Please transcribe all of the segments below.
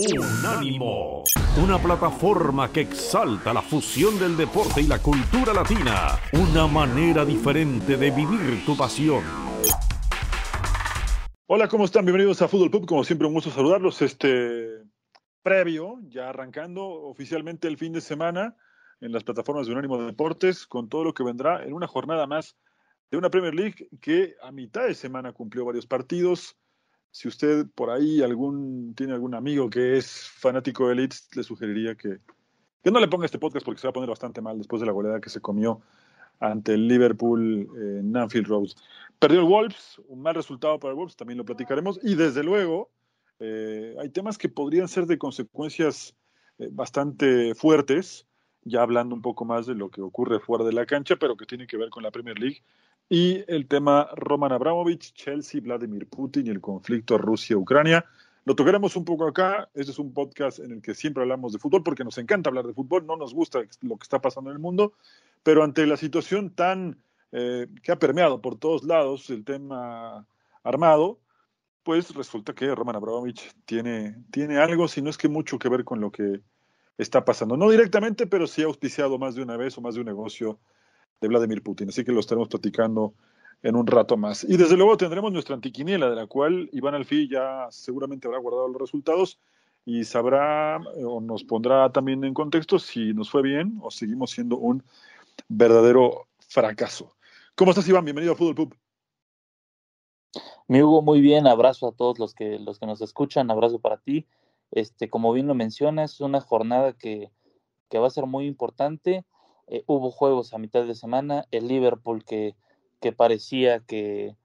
Unánimo, una plataforma que exalta la fusión del deporte y la cultura latina, una manera diferente de vivir tu pasión. Hola, ¿cómo están? Bienvenidos a Fútbol Pub. Como siempre, un gusto saludarlos. Este previo, ya arrancando oficialmente el fin de semana en las plataformas de Unánimo Deportes, con todo lo que vendrá en una jornada más de una Premier League que a mitad de semana cumplió varios partidos. Si usted por ahí algún tiene algún amigo que es fanático de Leeds, le sugeriría que, que no le ponga este podcast porque se va a poner bastante mal después de la goleada que se comió ante el Liverpool en Anfield Road. Perdió el Wolves, un mal resultado para el Wolves, también lo platicaremos. Y desde luego, eh, hay temas que podrían ser de consecuencias eh, bastante fuertes, ya hablando un poco más de lo que ocurre fuera de la cancha, pero que tiene que ver con la Premier League. Y el tema Roman Abramovich, Chelsea, Vladimir Putin y el conflicto Rusia-Ucrania. Lo tocaremos un poco acá. Este es un podcast en el que siempre hablamos de fútbol porque nos encanta hablar de fútbol, no nos gusta lo que está pasando en el mundo, pero ante la situación tan eh, que ha permeado por todos lados el tema armado, pues resulta que Roman Abramovich tiene, tiene algo, si no es que mucho que ver con lo que está pasando. No directamente, pero sí ha auspiciado más de una vez o más de un negocio de Vladimir Putin. Así que lo estaremos platicando en un rato más. Y desde luego tendremos nuestra antiquiniela, de la cual Iván Alfí ya seguramente habrá guardado los resultados y sabrá eh, o nos pondrá también en contexto si nos fue bien o seguimos siendo un verdadero fracaso. ¿Cómo estás, Iván? Bienvenido a Fútbol Pub. Mi Hugo, muy bien. Abrazo a todos los que, los que nos escuchan. Abrazo para ti. Este, como bien lo mencionas, es una jornada que, que va a ser muy importante. Eh, hubo juegos a mitad de semana. El Liverpool que, que parecía que,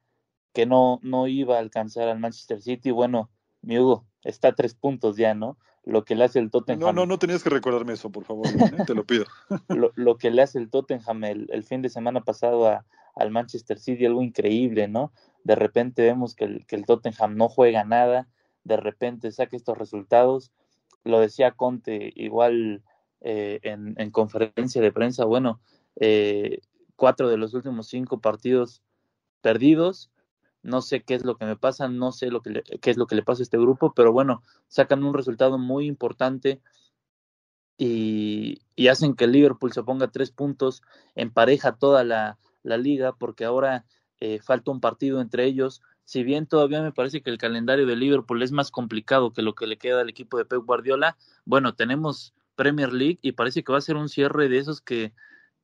que no, no iba a alcanzar al Manchester City. Bueno, mi Hugo, está a tres puntos ya, ¿no? Lo que le hace el Tottenham. No, no, no tenías que recordarme eso, por favor, ¿eh? te lo pido. lo, lo, que le hace el Tottenham el, el fin de semana pasado a, al Manchester City, algo increíble, ¿no? De repente vemos que el, que el Tottenham no juega nada, de repente saca estos resultados. Lo decía Conte igual eh, en, en, conferencia de prensa, bueno, eh, cuatro de los últimos cinco partidos perdidos. No sé qué es lo que me pasa, no sé lo que le, qué es lo que le pasa a este grupo, pero bueno, sacan un resultado muy importante y, y hacen que Liverpool se ponga tres puntos, empareja toda la, la liga, porque ahora eh, falta un partido entre ellos. Si bien todavía me parece que el calendario de Liverpool es más complicado que lo que le queda al equipo de Pep Guardiola, bueno, tenemos Premier League y parece que va a ser un cierre de esos que,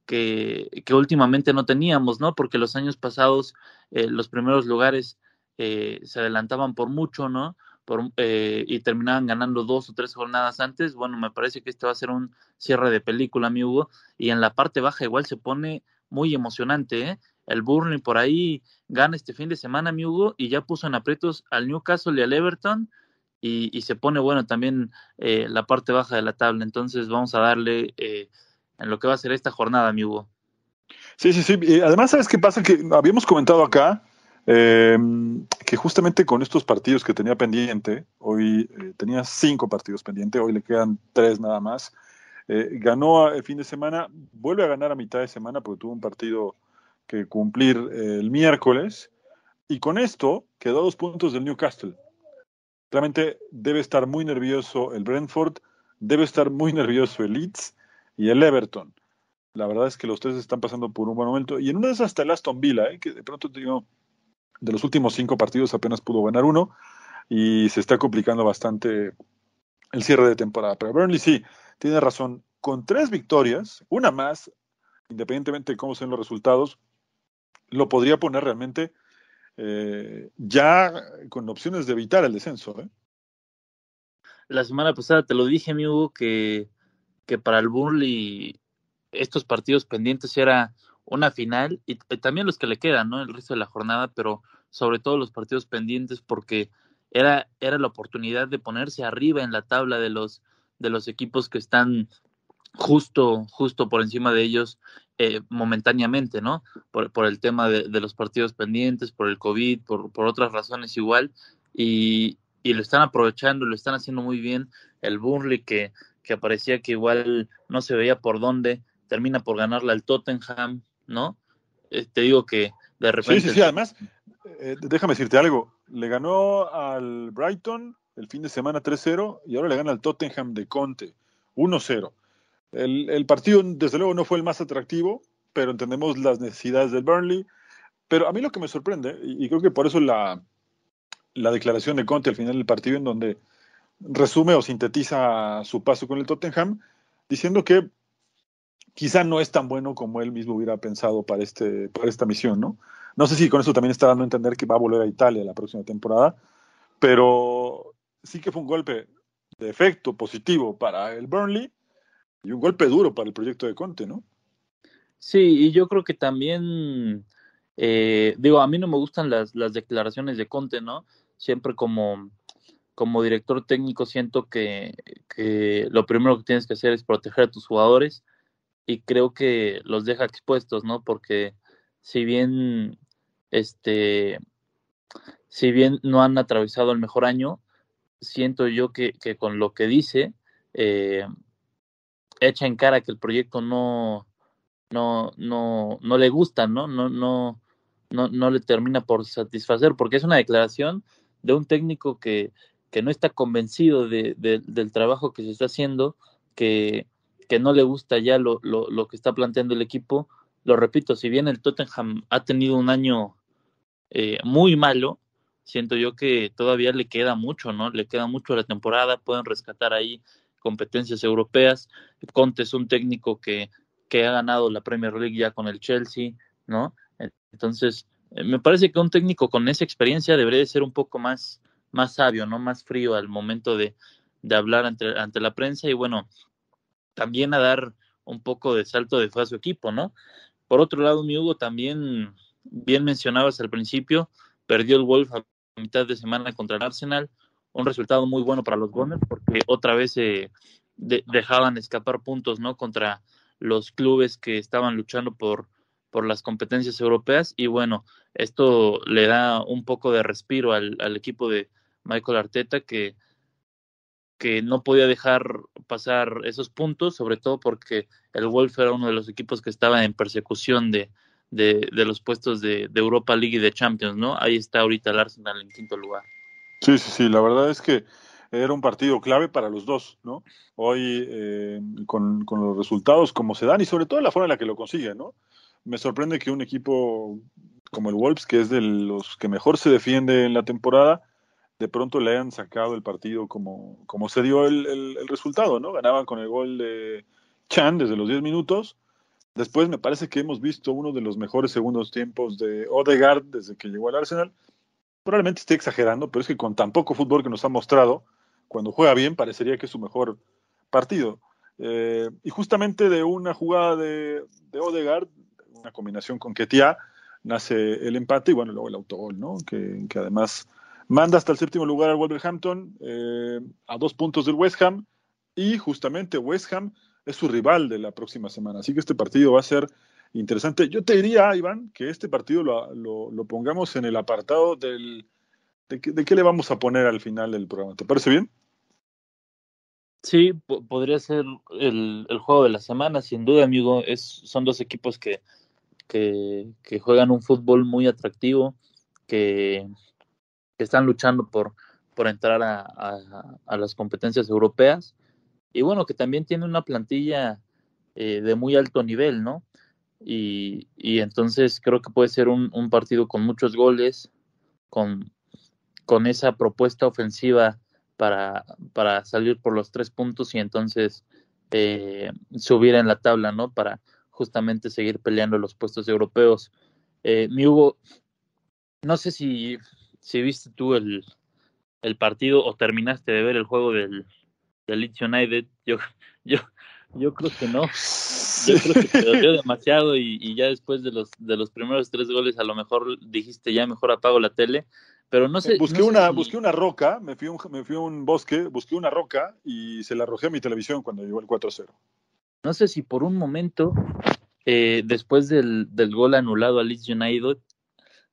que, últimamente no teníamos, ¿no? Porque los años pasados eh, los primeros lugares eh, se adelantaban por mucho, ¿no? Por, eh, y terminaban ganando dos o tres jornadas antes. Bueno, me parece que este va a ser un cierre de película, mi Hugo. Y en la parte baja igual se pone muy emocionante, ¿eh? El Burnley por ahí gana este fin de semana, mi Hugo, y ya puso en aprietos al Newcastle y al Everton. Y, y se pone bueno también eh, la parte baja de la tabla. Entonces vamos a darle eh, en lo que va a ser esta jornada, mi Hugo. Sí, sí, sí. Y además, ¿sabes qué pasa? Que habíamos comentado acá eh, que justamente con estos partidos que tenía pendiente, hoy eh, tenía cinco partidos pendientes, hoy le quedan tres nada más. Eh, ganó el fin de semana, vuelve a ganar a mitad de semana porque tuvo un partido que cumplir el miércoles, y con esto quedó dos puntos del Newcastle. Realmente debe estar muy nervioso el Brentford, debe estar muy nervioso el Leeds y el Everton. La verdad es que los tres están pasando por un buen momento. Y en una de esas hasta el Aston Villa, ¿eh? que de pronto digo, de los últimos cinco partidos apenas pudo ganar uno y se está complicando bastante el cierre de temporada. Pero Burnley sí, tiene razón. Con tres victorias, una más, independientemente de cómo sean los resultados, lo podría poner realmente eh, ya con opciones de evitar el descenso. ¿eh? La semana pasada te lo dije, amigo, que, que para el Burnley estos partidos pendientes era una final y, y, también los que le quedan, ¿no? El resto de la jornada, pero sobre todo los partidos pendientes porque era, era la oportunidad de ponerse arriba en la tabla de los, de los equipos que están justo, justo por encima de ellos eh, momentáneamente, ¿no? Por, por el tema de, de, los partidos pendientes, por el COVID, por, por otras razones igual, y, y, lo están aprovechando, lo están haciendo muy bien. El Burnley que, que parecía que igual no se veía por dónde, termina por ganarle al Tottenham, ¿no? Eh, te digo que de repente... Sí, sí, sí, además, eh, déjame decirte algo, le ganó al Brighton, el fin de semana 3-0 y ahora le gana al Tottenham de Conte 1-0. El, partido, desde luego, no fue el más atractivo, pero entendemos las necesidades del Burnley. Pero a mí lo que me sorprende, y, creo que por eso la, la declaración de Conte al final del partido, en donde resume o sintetiza su paso con el Tottenham, diciendo que quizá no es tan bueno como él mismo hubiera pensado para, este, para esta misión, ¿no? No sé si con eso también está dando a entender que va a volver a Italia la próxima temporada, pero sí que fue un golpe de efecto positivo para el Burnley y un golpe duro para el proyecto de Conte, ¿no? Sí, y yo creo que también, eh, digo, a mí no me gustan las, declaraciones de Conte, ¿no? Siempre como, como director técnico siento que, que lo primero que tienes que hacer es proteger a tus jugadores y creo que los deja expuestos, ¿no? Porque si bien este si bien no han atravesado el mejor año, siento yo que, que con lo que dice eh, echa en cara que el proyecto no no no no le gusta, ¿no? No no no no le termina por satisfacer porque es una declaración de un técnico que que no está convencido de, de, del trabajo que se está haciendo, que que no le gusta ya lo, lo, lo, que está planteando el equipo. Lo repito, si bien el Tottenham ha tenido un año eh, muy malo, siento yo que todavía le queda mucho, ¿no? Le queda mucho a la temporada, pueden rescatar ahí competencias europeas. Conte es un técnico que, que ha ganado la Premier League ya con el Chelsea, ¿no? Entonces, eh, me parece que un técnico con esa experiencia debería de ser un poco más, más sabio, ¿no? Más frío al momento de, de hablar ante, ante la prensa y bueno, también a dar un poco de salto de fe a su equipo, ¿no? Por otro lado, mi Hugo, también bien mencionabas al principio, perdió el Wolf a mitad de semana contra el Arsenal, un resultado muy bueno para los Gunners porque otra vez se de, dejaban escapar puntos, ¿no? Contra los clubes que estaban luchando por, por las competencias europeas y bueno, esto le da un poco de respiro al, al equipo de Michael Arteta que que no podía dejar pasar esos puntos, sobre todo porque el Wolf era uno de los equipos que estaba en persecución de, de, de los puestos de, de, Europa League y de Champions, ¿no? Ahí está ahorita el Arsenal en quinto lugar. Sí, sí, sí, la verdad es que era un partido clave para los dos, ¿no? Hoy eh, con, con, los resultados como se dan y sobre todo la forma en la que lo consiguen, ¿no? Me sorprende que un equipo como el Wolves, que es de los que mejor se defiende en la temporada, de pronto le hayan sacado el partido como, como se dio el, el, resultado, ¿no? Ganaban con el gol de Chan desde los 10 minutos. Después me parece que hemos visto uno de los mejores segundos tiempos de Odegaard desde que llegó al Arsenal. Probablemente esté exagerando, pero es que con tan poco fútbol que nos ha mostrado, cuando juega bien parecería que es su mejor partido. Eh, y justamente de una jugada de, de Odegaard, una combinación con Ketia, nace el empate y bueno, luego el autogol, ¿no? Que, además Manda hasta el séptimo lugar al Wolverhampton, eh, a dos puntos del West Ham, y justamente West Ham es su rival de la próxima semana. Así que este partido va a ser interesante. Yo te diría, Iván, que este partido lo, lo, pongamos en el apartado del, de, de, qué le vamos a poner al final del programa. ¿Te parece bien? Sí, podría ser el, el, juego de la semana, sin duda, amigo. Es, son dos equipos que, que, que juegan un fútbol muy atractivo, que, que están luchando por, por entrar a, a, a, las competencias europeas. Y bueno, que también tiene una plantilla eh, de muy alto nivel, ¿no? Y, y entonces creo que puede ser un, un, partido con muchos goles, con, con esa propuesta ofensiva para, para salir por los tres puntos y entonces eh, subir en la tabla, ¿no? Para justamente seguir peleando los puestos europeos. Eh, mi Hugo, no sé si si viste tú el, el partido o terminaste de ver el juego del, del Leeds United, yo, yo, yo creo que no. Yo creo que te dolió demasiado y, y, ya después de los, de los primeros tres goles a lo mejor dijiste ya mejor apago la tele. Pero no sé. Busqué, no sé una, si... busqué una roca, me fui, a un, me fui a un bosque, busqué una roca y se la arrojé a mi televisión cuando llegó el 4-0. No sé si por un momento, eh, después del, del gol anulado a Leeds United,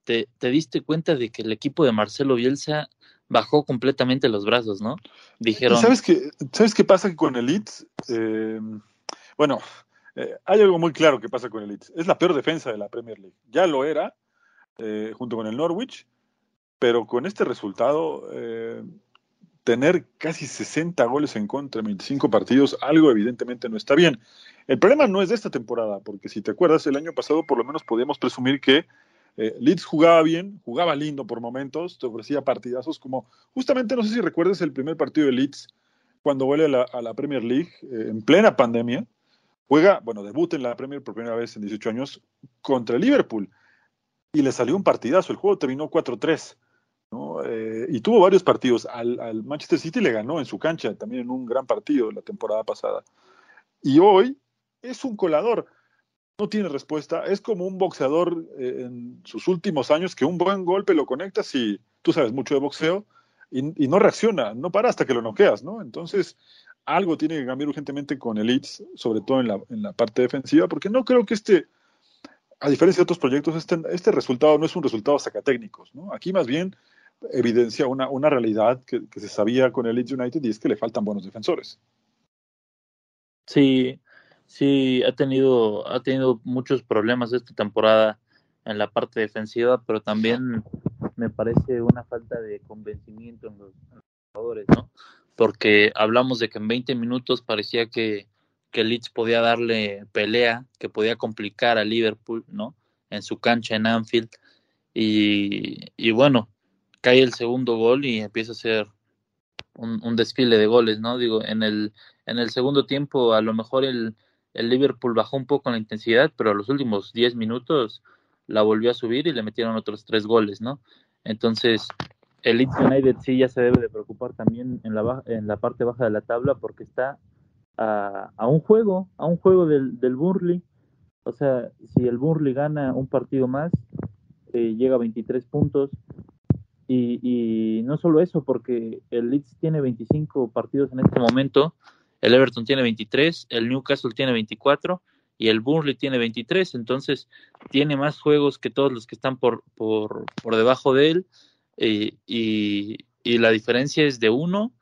te, te, diste cuenta de que el equipo de Marcelo Bielsa bajó completamente los brazos, ¿no? Dijeron. ¿Sabes qué, ¿sabes qué pasa con el Leeds? Eh, bueno, eh, hay algo muy claro que pasa con el Leeds. Es la peor defensa de la Premier League. Ya lo era, eh, junto con el Norwich, pero con este resultado tener casi 60 goles en contra en 25 partidos, algo evidentemente no está bien. El problema no es de esta temporada, porque si te acuerdas, el año pasado por lo menos podíamos presumir que eh, Leeds jugaba bien, jugaba lindo por momentos, te ofrecía partidazos como, justamente no sé si recuerdas el primer partido de Leeds cuando vuelve a la, Premier League eh, en plena pandemia, juega, bueno, debuta en la Premier por primera vez en 18 años contra Liverpool y le salió un partidazo, el juego terminó 4-3. Eh, y tuvo varios partidos. Al, Manchester City le ganó en su cancha, también en un gran partido la temporada pasada. Y hoy es un colador no tiene respuesta. Es como un boxeador eh, en sus últimos años que un buen golpe lo conectas y tú sabes mucho de boxeo y, no reacciona, no para hasta que lo noqueas, ¿no? Entonces, algo tiene que cambiar urgentemente con el Leeds, sobre todo en la, parte defensiva, porque no creo que este, a diferencia de otros proyectos, este, este resultado no es un resultado sacatécnicos, ¿no? Aquí más bien evidencia una, una realidad que, que se sabía con el Leeds United y es que le faltan buenos defensores. Sí, sí ha tenido, ha tenido muchos problemas esta temporada en la parte defensiva, pero también me parece una falta de convencimiento en los, jugadores, ¿no? Porque hablamos de que en 20 minutos parecía que, que Leeds podía darle pelea, que podía complicar a Liverpool, ¿no? En su cancha en Anfield. Y, y bueno, cae el segundo gol y empieza a ser un, un, desfile de goles, ¿no? Digo, en el, en el segundo tiempo a lo mejor el, el Liverpool bajó un poco la intensidad, pero a los últimos 10 minutos la volvió a subir y le metieron otros tres goles, ¿no? Entonces, el Leeds United sí ya se debe de preocupar también en la, en la parte baja de la tabla porque está a, a un juego, a un juego del, del Burnley. O sea, si el Burnley gana un partido más, eh, llega a 23 puntos. Y, y no solo eso, porque el Leeds tiene 25 partidos en este momento el Everton tiene 23, el Newcastle tiene 24 y el Burnley tiene 23, entonces tiene más juegos que todos los que están por, por, por debajo de él. Eh, y, y, la diferencia es de uno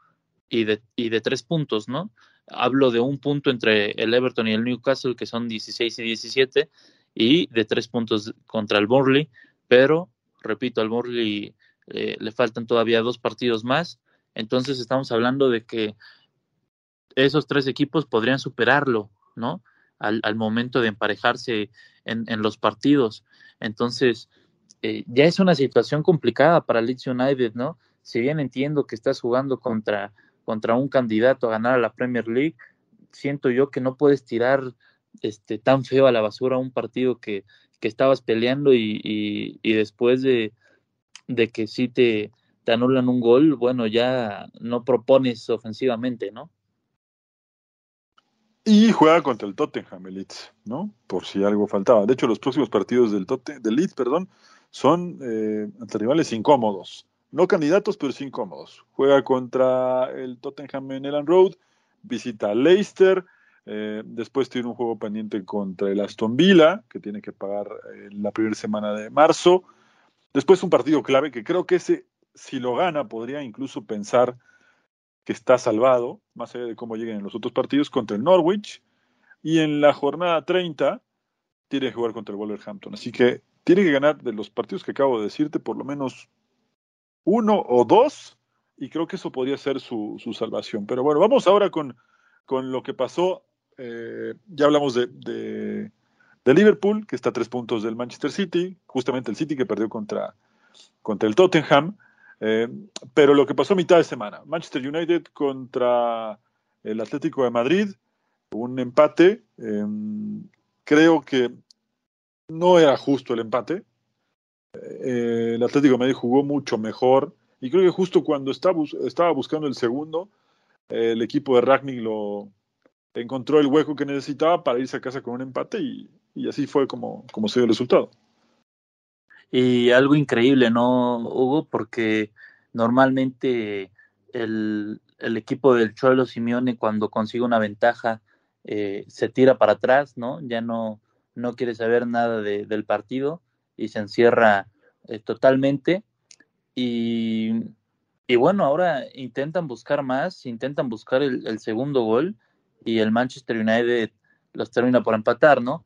y de, y de tres puntos, ¿no? Hablo de un punto entre el Everton y el Newcastle que son 16 y 17 y de tres puntos contra el Burnley, pero repito, al Burnley eh, le faltan todavía dos partidos más, entonces estamos hablando de que esos tres equipos podrían superarlo, ¿no? Al, al momento de emparejarse en, en los partidos. Entonces, eh, ya es una situación complicada para Leeds United, ¿no? Si bien entiendo que estás jugando contra, contra un candidato a ganar a la Premier League, siento yo que no puedes tirar este, tan feo a la basura un partido que, que estabas peleando y, y, y después de, de que sí te, te anulan un gol, bueno, ya no propones ofensivamente, ¿no? Y juega contra el Tottenham, el Leeds, ¿no? Por si algo faltaba. De hecho, los próximos partidos del, Totten, del Leeds, perdón, son eh, ante rivales incómodos. No candidatos, pero incómodos. Juega contra el Tottenham en Elland Road, visita a Leicester, eh, después tiene un juego pendiente contra el Aston Villa, que tiene que pagar eh, la primera semana de marzo. Después un partido clave que creo que ese, si lo gana, podría incluso pensar que está salvado, más allá de cómo lleguen en los otros partidos, contra el Norwich. Y en la jornada 30 tiene que jugar contra el Wolverhampton. Así que tiene que ganar de los partidos que acabo de decirte por lo menos uno o dos. Y creo que eso podría ser su, su salvación. Pero bueno, vamos ahora con, con lo que pasó. Eh, ya hablamos de, de, Liverpool, que está a tres puntos del Manchester City. Justamente el City que perdió contra, contra el Tottenham. Eh, pero lo que pasó a mitad de semana, Manchester United contra el Atlético de Madrid, un empate, eh, creo que no era justo el empate. Eh, el Atlético de Madrid jugó mucho mejor y creo que justo cuando estaba, estaba buscando el segundo, el equipo de Ragnick lo encontró el hueco que necesitaba para irse a casa con un empate y, así fue como se dio el resultado. Y algo increíble, ¿no, Hugo? Porque normalmente el, el equipo del Cholo Simeone cuando consigue una ventaja eh, se tira para atrás, ¿no? Ya no, no quiere saber nada de, del partido y se encierra eh, totalmente. Y, y, bueno, ahora intentan buscar más, intentan buscar el, el, segundo gol y el Manchester United los termina por empatar, ¿no?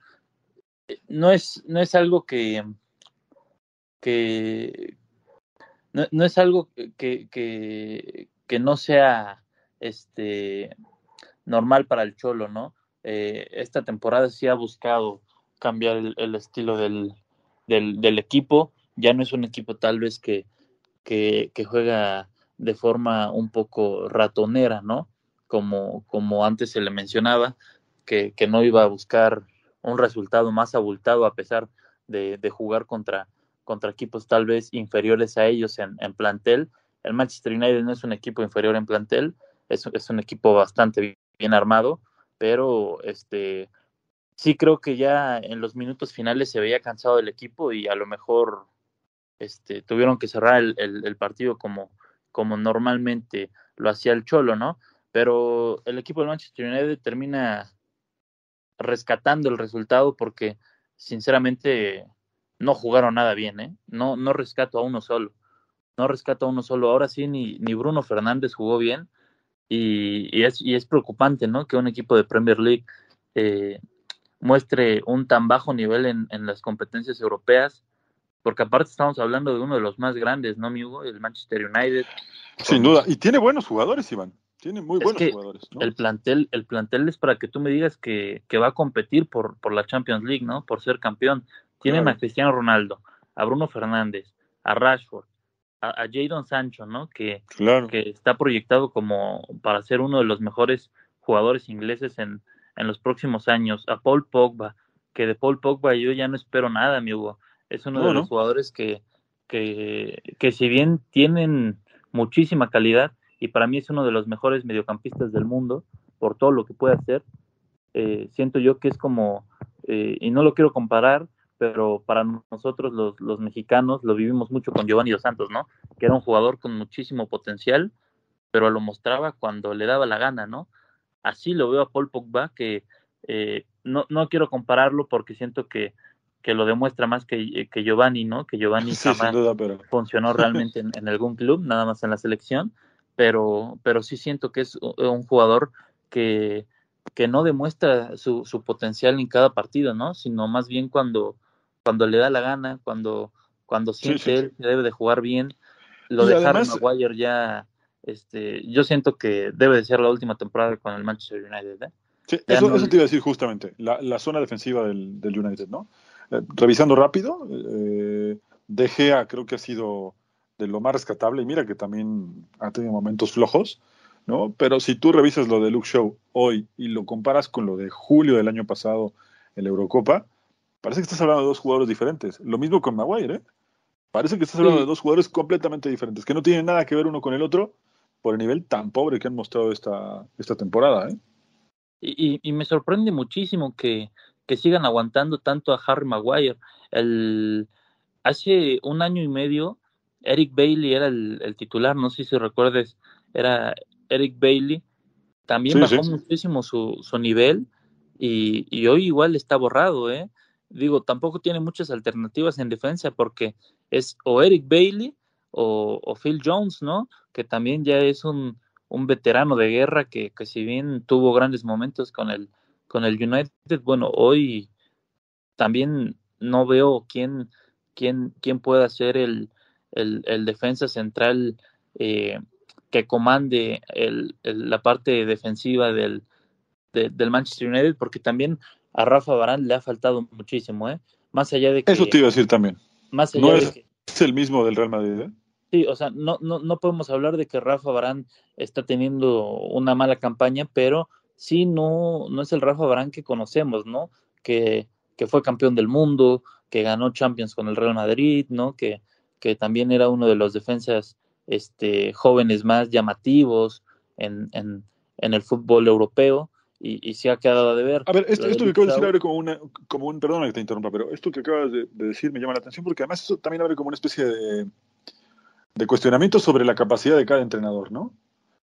No es, no es algo que, que no, no es algo que, que, que no sea este normal para el Cholo, ¿no? Eh, esta temporada sí ha buscado cambiar el, estilo del, del, equipo. Ya no es un equipo tal vez que, que, juega de forma un poco ratonera, ¿no? Como, como antes se le mencionaba, que, que no iba a buscar un resultado más abultado a pesar de, de jugar contra, contra equipos tal vez inferiores a ellos en, plantel. El Manchester United no es un equipo inferior en plantel, es, es un equipo bastante bien armado, pero este sí creo que ya en los minutos finales se veía cansado el equipo y a lo mejor este, tuvieron que cerrar el, el, partido como, como normalmente lo hacía el Cholo, ¿no? Pero el equipo del Manchester United termina rescatando el resultado porque sinceramente no jugaron nada bien, ¿eh? No, no rescato a uno solo. No rescato a uno solo. Ahora sí, ni, ni Bruno Fernández jugó bien. Y, y, es, y es preocupante, ¿no? Que un equipo de Premier League eh, muestre un tan bajo nivel en, en, las competencias europeas, porque aparte estamos hablando de uno de los más grandes, ¿no, amigo? El Manchester United. Sin duda, y tiene buenos jugadores, Iván. Tiene muy buenos jugadores. El plantel, el plantel es para que tú me digas que, que, va a competir por, por la Champions League, ¿no? Por ser campeón. Tienen a Cristiano Ronaldo, a Bruno Fernández, a Rashford, a, Jadon Sancho, ¿no? Que, que está proyectado como para ser uno de los mejores jugadores ingleses en, en los próximos años, a Paul Pogba, que de Paul Pogba yo ya no espero nada, amigo. Es uno de los jugadores que, que, que si bien tienen muchísima calidad, y para mí es uno de los mejores mediocampistas del mundo, por todo lo que puede hacer, eh, siento yo que es como, eh, y no lo quiero comparar, pero para nosotros los, los, mexicanos lo vivimos mucho con Giovanni Dos Santos, ¿no? Que era un jugador con muchísimo potencial, pero lo mostraba cuando le daba la gana, ¿no? Así lo veo a Paul Pogba, que eh, no, no quiero compararlo porque siento que, que lo demuestra más que, que Giovanni, ¿no? Que Giovanni jamás funcionó realmente en, en, algún club, nada más en la selección, pero, pero sí siento que es un jugador que, que no demuestra su, su potencial en cada partido, ¿no? Sino más bien cuando cuando le da la gana, cuando, cuando siente él que debe de jugar bien. Lo de Harry Maguire ya, este, yo siento que debe de ser la última temporada con el Manchester United. ¿eh? Sí, eso, eso, te iba a decir justamente, la, la zona defensiva del, del United, ¿no? Eh, revisando rápido, eh, De Gea creo que ha sido de lo más rescatable, y mira que también ha tenido momentos flojos, ¿no? Pero si tú revisas lo de Luke Show hoy y lo comparas con lo de julio del año pasado en la Eurocopa, parece que estás hablando de dos jugadores diferentes. Lo mismo con Maguire, ¿eh? Parece que estás hablando de dos jugadores completamente diferentes, que no tienen nada que ver uno con el otro por el nivel tan pobre que han mostrado esta, esta temporada. ¿eh? Y, y, me sorprende muchísimo que, que, sigan aguantando tanto a Harry Maguire. El, hace un año y medio, Eric Bailey era el, el titular, no sé si recuerdes, era Eric Bailey. También bajó muchísimo su, su nivel y, y, hoy igual está borrado, ¿eh? Digo, tampoco tiene muchas alternativas en defensa porque es o Eric Bailey o, Phil Jones, ¿no? Que también ya es un, un veterano de guerra que, que, si bien tuvo grandes momentos con el, con el United, bueno, hoy también no veo quién, quién, quién pueda ser el, el, el defensa central eh, que comande el, la parte defensiva del, del Manchester United, porque también a Rafa Barán le ha faltado muchísimo, ¿eh? Más allá de que... Eso te iba a decir también. Más allá no es, de que, es el mismo del Real Madrid, ¿eh? Sí, o sea, no, no, no podemos hablar de que Rafa Barán está teniendo una mala campaña, pero sí no, no es el Rafa Barán que conocemos, ¿no? Que, que fue campeón del mundo, que ganó Champions con el Real Madrid, ¿no? Que, que también era uno de los defensas este, jóvenes más llamativos en, en, en el fútbol europeo y, y se ha quedado de ver. A ver, esto, esto que acabas de decir abre como, una, como un, perdón que te interrumpa, pero esto que acabas de, de, decir me llama la atención porque además eso también abre como una especie de, de cuestionamiento sobre la capacidad de cada entrenador, ¿no?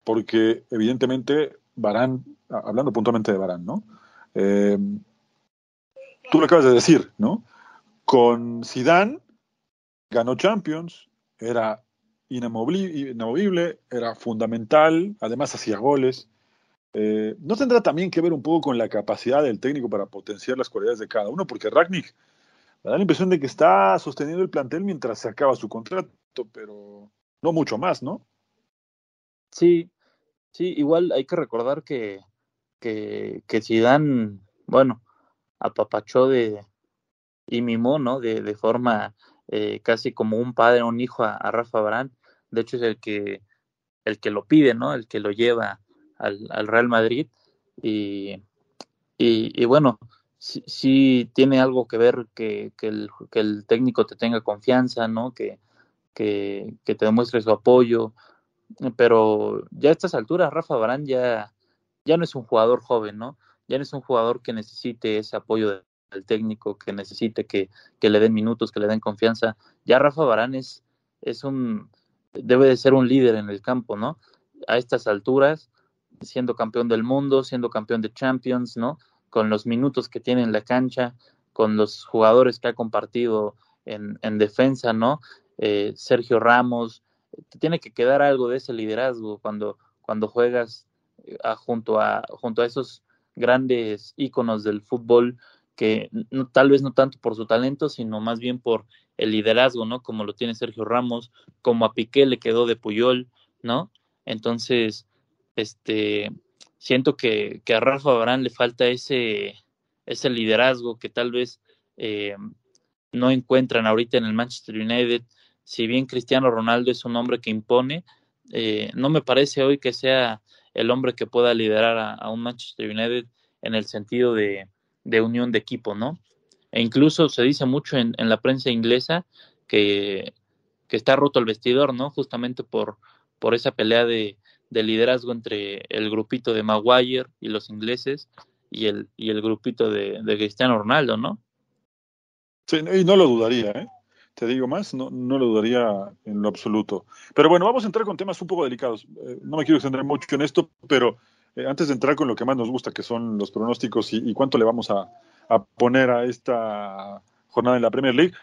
Porque evidentemente Barán, hablando puntualmente de Barán, ¿no? Eh, tú lo acabas de decir, ¿no? Con Zidane ganó Champions, era inamovible, era fundamental, además hacía goles. Eh, ¿No tendrá también que ver un poco con la capacidad del técnico para potenciar las cualidades de cada uno? Porque Ragnick me da la impresión de que está sosteniendo el plantel mientras se acaba su contrato, pero no mucho más, ¿no? Sí, sí, igual hay que recordar que, que, que Zidane, bueno, apapachó de, y mimó, ¿no? De, de forma eh, casi como un padre o un hijo a, Rafa Barán. De hecho, es el que, el que lo pide, ¿no? El que lo lleva al, al Real Madrid. Y, y, bueno, sí, tiene algo que ver que, el, que, el, técnico te tenga confianza, ¿no? Que, que, que te demuestre su apoyo. Pero ya a estas alturas, Rafa Barán ya, ya no es un jugador joven, ¿no? Ya no es un jugador que necesite ese apoyo del técnico, que necesite que, que, le den minutos, que le den confianza. Ya Rafa Barán es, es un, debe de ser un líder en el campo, ¿no? A estas alturas, siendo campeón del mundo, siendo campeón de Champions, ¿no? Con los minutos que tiene en la cancha, con los jugadores que ha compartido en, en defensa, ¿no? Eh, Sergio Ramos, te tiene que quedar algo de ese liderazgo cuando, cuando juegas eh, junto, a, junto a esos grandes íconos del fútbol que no, tal vez no tanto por su talento, sino más bien por el liderazgo, ¿no? Como lo tiene Sergio Ramos, como a Piqué le quedó de Puyol, ¿no? Entonces, este, siento que, que a Rafa Barán le falta ese, ese liderazgo que tal vez eh, no encuentran ahorita en el Manchester United. Si bien Cristiano Ronaldo es un hombre que impone, eh, no me parece hoy que sea el hombre que pueda liderar a, un Manchester United en el sentido de, de, unión de equipo, ¿no? E incluso se dice mucho en, en la prensa inglesa que, que, está roto el vestidor, ¿no? Justamente por, por esa pelea de, de, liderazgo entre el grupito de Maguire y los ingleses y el, y el grupito de, Cristiano Ronaldo, ¿no? Sí, y no lo dudaría, ¿eh? te digo más, no, no lo dudaría en lo absoluto. Pero bueno, vamos a entrar con temas un poco delicados. Eh, no me quiero extender mucho en esto, pero eh, antes de entrar con lo que más nos gusta, que son los pronósticos y, cuánto le vamos a, a, poner a esta jornada en la Premier League,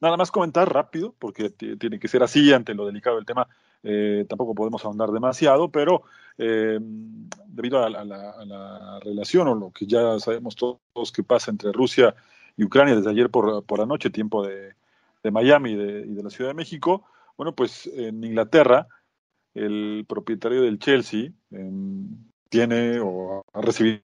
nada más comentar rápido, porque tiene que ser así ante lo delicado del tema. Eh, tampoco podemos ahondar demasiado, pero debido a la, relación o lo que ya sabemos todos que pasa entre Rusia y Ucrania desde ayer por, por la noche, tiempo de, de Miami y de, la Ciudad de México, bueno, pues en Inglaterra, el propietario del Chelsea em, tiene o ha recibido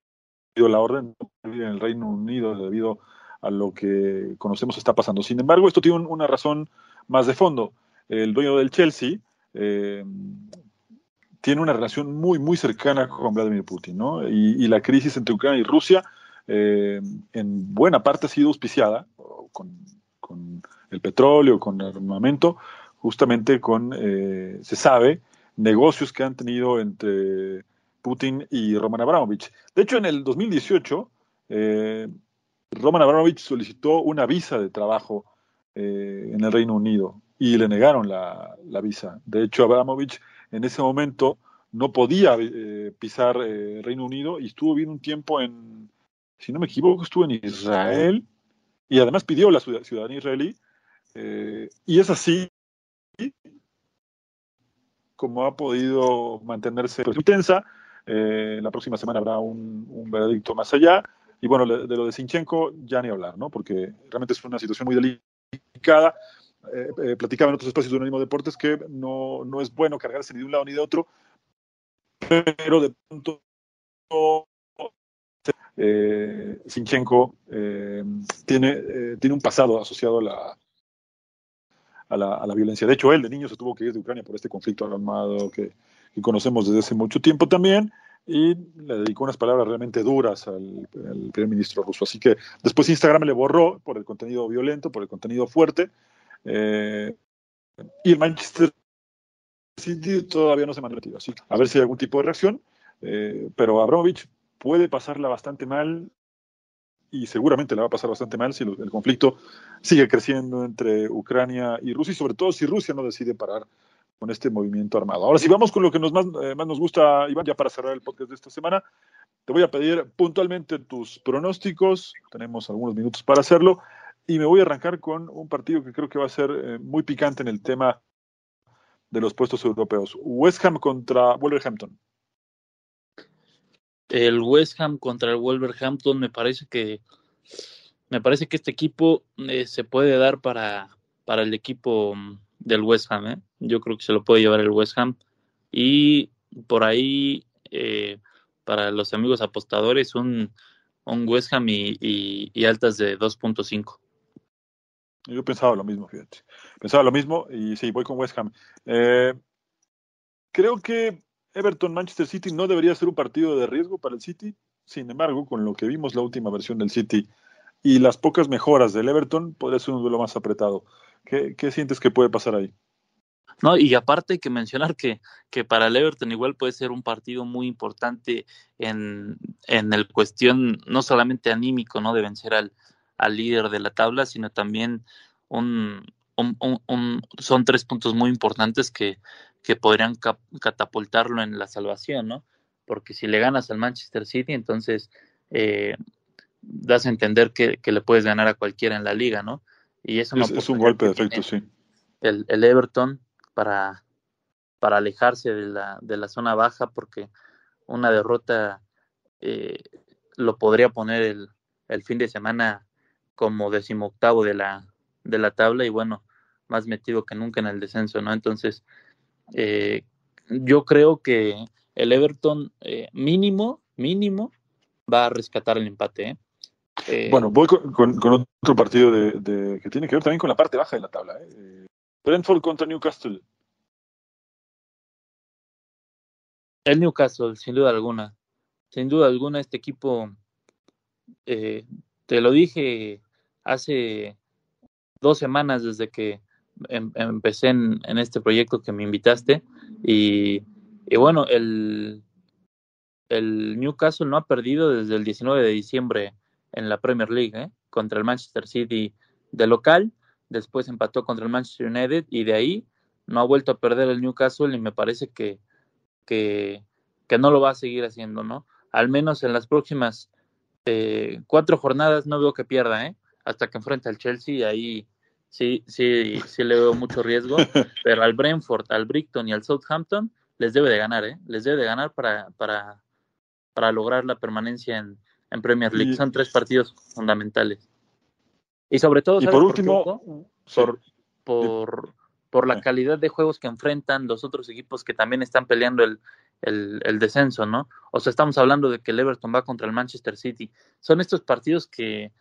la orden en el Reino Unido debido a lo que conocemos está pasando. Sin embargo, esto tiene una razón más de fondo. El dueño del Chelsea em, tiene una relación muy, muy cercana con Vladimir Putin, ¿no? Y, la crisis entre Ucrania y Rusia, em, en buena parte ha sido auspiciada con el petróleo, con el armamento, justamente con, eh, se sabe, negocios que han tenido entre Putin y Roman Abramovich. De hecho, en el 2018, eh, Roman Abramovich solicitó una visa de trabajo eh, en el Reino Unido y le negaron la, visa. De hecho, Abramovich en ese momento no podía pisar el Reino Unido y estuvo bien un tiempo en, si no me equivoco, estuvo en Israel y además pidió la ciudadanía israelí eh, y es así como ha podido mantenerse pues, intensa. Eh, la próxima semana habrá un, veredicto más allá. Y bueno, de lo de Sinchenko ya ni hablar, ¿no? Porque realmente es una situación muy delicada. Eh, platicaba en otros espacios de Unánimo Deportes que no, no es bueno cargarse ni de un lado ni de otro, pero de pronto Sinchenko tiene, tiene un pasado asociado a la, a la, violencia. De hecho, él de niño se tuvo que ir de Ucrania por este conflicto armado que, conocemos desde hace mucho tiempo también y le dedicó unas palabras realmente duras al, primer ministro ruso. Así que después Instagram le borró por el contenido violento, por el contenido fuerte. Eh, y el Manchester City todavía no se mantiene. Así a ver si hay algún tipo de reacción. Eh, pero Abramovich puede pasarla bastante mal y seguramente le va a pasar bastante mal si el conflicto sigue creciendo entre Ucrania y Rusia y sobre todo si Rusia no decide parar con este movimiento armado. Ahora, si vamos con lo que nos más, eh, más nos gusta, Iván, ya para cerrar el podcast de esta semana, te voy a pedir puntualmente tus pronósticos, tenemos algunos minutos para hacerlo, y me voy a arrancar con un partido que creo que va a ser eh, muy picante en el tema de los puestos europeos. West Ham contra Wolverhampton el West Ham contra el Wolverhampton, me parece que me parece que este equipo eh, se puede dar para, para el equipo del West Ham. ¿eh? Yo creo que se lo puede llevar el West Ham. Y por ahí, eh, para los amigos apostadores, un, un West Ham y, y, altas de 2.5. Yo pensaba lo mismo, fíjate. Pensaba lo mismo y sí, voy con West Ham. Eh, creo que Everton-Manchester City no debería ser un partido de riesgo para el City. Sin embargo, con lo que vimos la última versión del City y las pocas mejoras del Everton, podría ser un duelo más apretado. ¿Qué, qué sientes que puede pasar ahí? No, y aparte hay que mencionar que, que para el Everton igual puede ser un partido muy importante en, en el cuestión no solamente anímico, ¿no? De vencer al, al líder de la tabla, sino también un, un, un, son tres puntos muy importantes que, que podrían catapultarlo en la salvación, ¿no? Porque si le ganas al Manchester City, entonces eh, das a entender que, que, le puedes ganar a cualquiera en la liga, ¿no? Y eso es, es un golpe de efecto, sí. El, el Everton para, para alejarse de la, de la zona baja porque una derrota eh, lo podría poner el, el, fin de semana como decimoctavo de la, de la tabla y bueno, más metido que nunca en el descenso, ¿no? Entonces, eh, yo creo que el Everton eh, mínimo, mínimo, va a rescatar el empate. ¿eh? bueno, voy con, con, otro partido de, de, que tiene que ver también con la parte baja de la tabla. ¿eh? Brentford contra Newcastle. El Newcastle, sin duda alguna. Sin duda alguna, este equipo, eh, te lo dije hace dos semanas desde que em, empecé en, este proyecto que me invitaste. Y, y bueno, el, el, Newcastle no ha perdido desde el 19 de diciembre en la Premier League, ¿eh? contra el Manchester City de local después empató contra el Manchester United y de ahí no ha vuelto a perder el Newcastle y me parece que, que, que no lo va a seguir haciendo, ¿no? Al menos en las próximas eh, cuatro jornadas no veo que pierda, ¿eh? Hasta que enfrente al Chelsea, ahí sí, sí, sí le veo mucho riesgo, pero al Brentford, al Brighton y al Southampton les debe de ganar, ¿eh? Les debe de ganar para, para, para lograr la permanencia en, en Premier League. Son tres partidos fundamentales. Y sobre todo, y por último, por, por, por, la calidad de juegos que enfrentan los otros equipos que también están peleando el, el, descenso, ¿no? O sea, estamos hablando de que el Everton va contra el Manchester City. Son estos partidos que,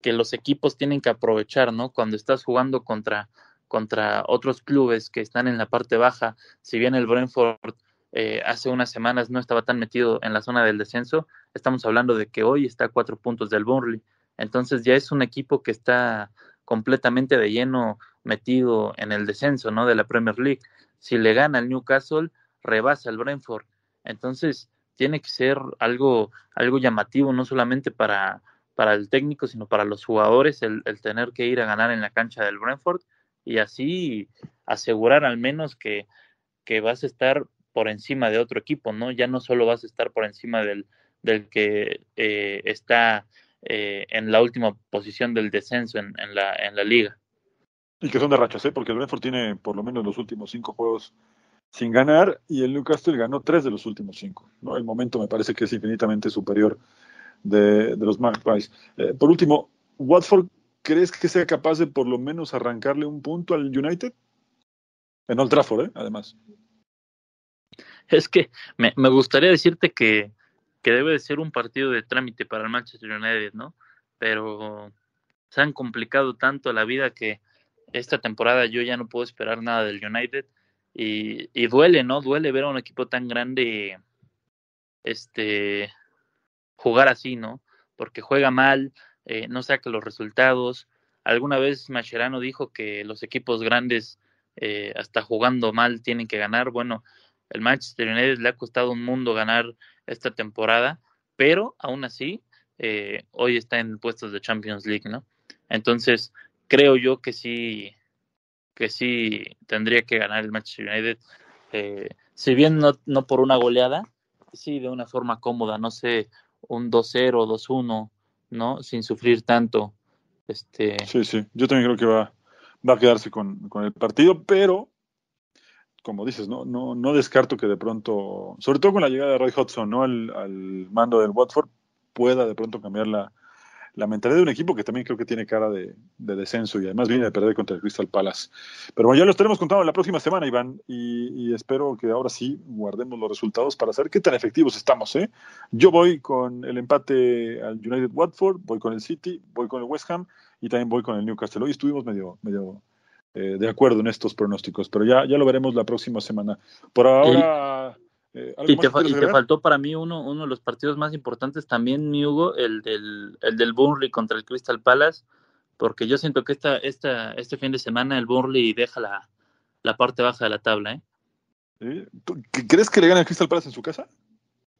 que los equipos tienen que aprovechar, ¿no? Cuando estás jugando contra, contra otros clubes que están en la parte baja, si bien el Brentford eh, hace unas semanas no estaba tan metido en la zona del descenso, estamos hablando de que hoy está a cuatro puntos del Burnley. Entonces ya es un equipo que está completamente de lleno metido en el descenso, ¿no? De la Premier League. Si le gana el Newcastle, rebasa el Brentford. Entonces tiene que ser algo, algo llamativo, no solamente para, para el técnico, sino para los jugadores, el, tener que ir a ganar en la cancha del Brentford y así asegurar al menos que, que vas a estar por encima de otro equipo, ¿no? Ya no solo vas a estar por encima del, del que eh, está eh, en la última posición del descenso en, en, la, en la liga. Y que son de rachas, ¿eh? porque el Brentford tiene por lo menos los últimos cinco juegos sin ganar y el Newcastle ganó tres de los últimos cinco. ¿no? El momento me parece que es infinitamente superior de, los Magpies. Eh, por último, Watford, ¿crees que sea capaz de por lo menos arrancarle un punto al United? En Old Trafford, ¿eh? además. Es que me, me gustaría decirte que, que debe de ser un partido de trámite para el Manchester United, ¿no? Pero se han complicado tanto la vida que esta temporada yo ya no puedo esperar nada del United y, y duele, ¿no? Duele ver a un equipo tan grande este jugar así, ¿no? Porque juega mal, eh, no saca los resultados. Alguna vez Mascherano dijo que los equipos grandes, eh, hasta jugando mal, tienen que ganar. Bueno, el Manchester United le ha costado un mundo ganar esta temporada, pero aún así eh, hoy está en puestos de Champions League, ¿no? Entonces creo yo que sí, que sí tendría que ganar el Manchester United, eh, si bien no, no por una goleada, sí de una forma cómoda, no sé, un 2-0, 2-1, ¿no? Sin sufrir tanto. Este... Sí, sí, yo también creo que va, va a quedarse con, con el partido, pero como dices, no, no, no descarto que de pronto, sobre todo con la llegada de Roy Hodgson ¿no? al, al mando del Watford, pueda de pronto cambiar la, la mentalidad de un equipo que también creo que tiene cara de, descenso y además viene de perder contra el Crystal Palace. Pero bueno, ya lo estaremos contando la próxima semana, Iván, y, espero que ahora sí guardemos los resultados para saber qué tan efectivos estamos. ¿eh? Yo voy con el empate al United Watford, voy con el City, voy con el West Ham y también voy con el Newcastle. Hoy estuvimos medio, medio eh, de acuerdo en estos pronósticos, pero ya, ya lo veremos la próxima semana. Por ahora... Eh, y, te, faltó para mí uno, uno de los partidos más importantes también, mi Hugo, el del, el del Burnley contra el Crystal Palace, porque yo siento que esta, esta, este fin de semana el Burnley deja la, la parte baja de la tabla. ¿eh? ¿Crees que le gana el Crystal Palace en su casa?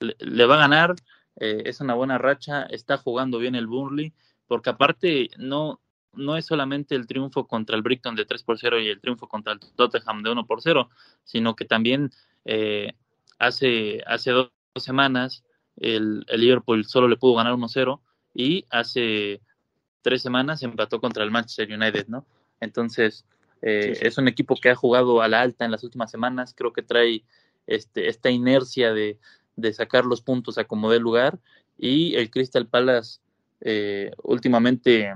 Le, va a ganar, eh, es una buena racha, está jugando bien el Burnley, porque aparte no, no es solamente el triunfo contra el Brighton de 3 por 0 y el triunfo contra el Tottenham de 1 por 0, sino que también eh, hace, hace dos semanas el, Liverpool solo le pudo ganar 1-0 y hace tres semanas empató contra el Manchester United, ¿no? Entonces, eh, es un equipo que ha jugado a la alta en las últimas semanas, creo que trae este, esta inercia de, de sacar los puntos a como dé lugar y el Crystal Palace eh, últimamente,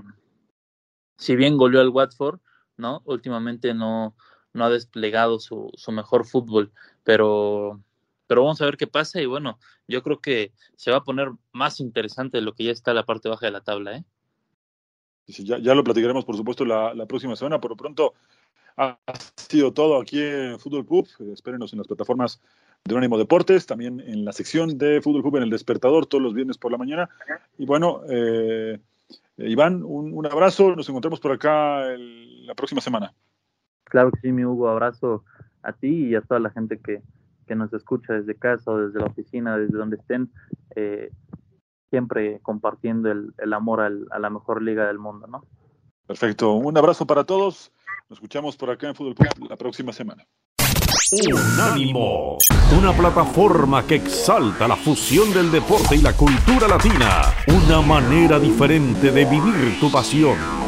si bien goleó al Watford, ¿no? Últimamente no, no ha desplegado su, su mejor fútbol, pero pero vamos a ver qué pasa y bueno, yo creo que se va a poner más interesante de lo que ya está la parte baja de la tabla. ¿eh? ya, ya lo platicaremos, por supuesto, la, próxima semana. Por lo pronto, ha sido todo aquí en Fútbol Club. Espérenos en las plataformas de Unánimo Deportes, también en la sección de Fútbol Club en el Despertador todos los viernes por la mañana. Y bueno, eh, Iván, un, abrazo. Nos encontramos por acá la próxima semana. Claro que sí, mi Hugo. Abrazo a ti y a toda la gente que, que nos escucha desde casa o desde la oficina, desde donde estén, eh, siempre compartiendo el, el amor al, a la mejor liga del mundo, ¿no? Perfecto. Un abrazo para todos. Nos escuchamos por acá en Fútbol Club la próxima semana. Unánimo, una plataforma que exalta la fusión del deporte y la cultura latina, una manera diferente de vivir tu pasión.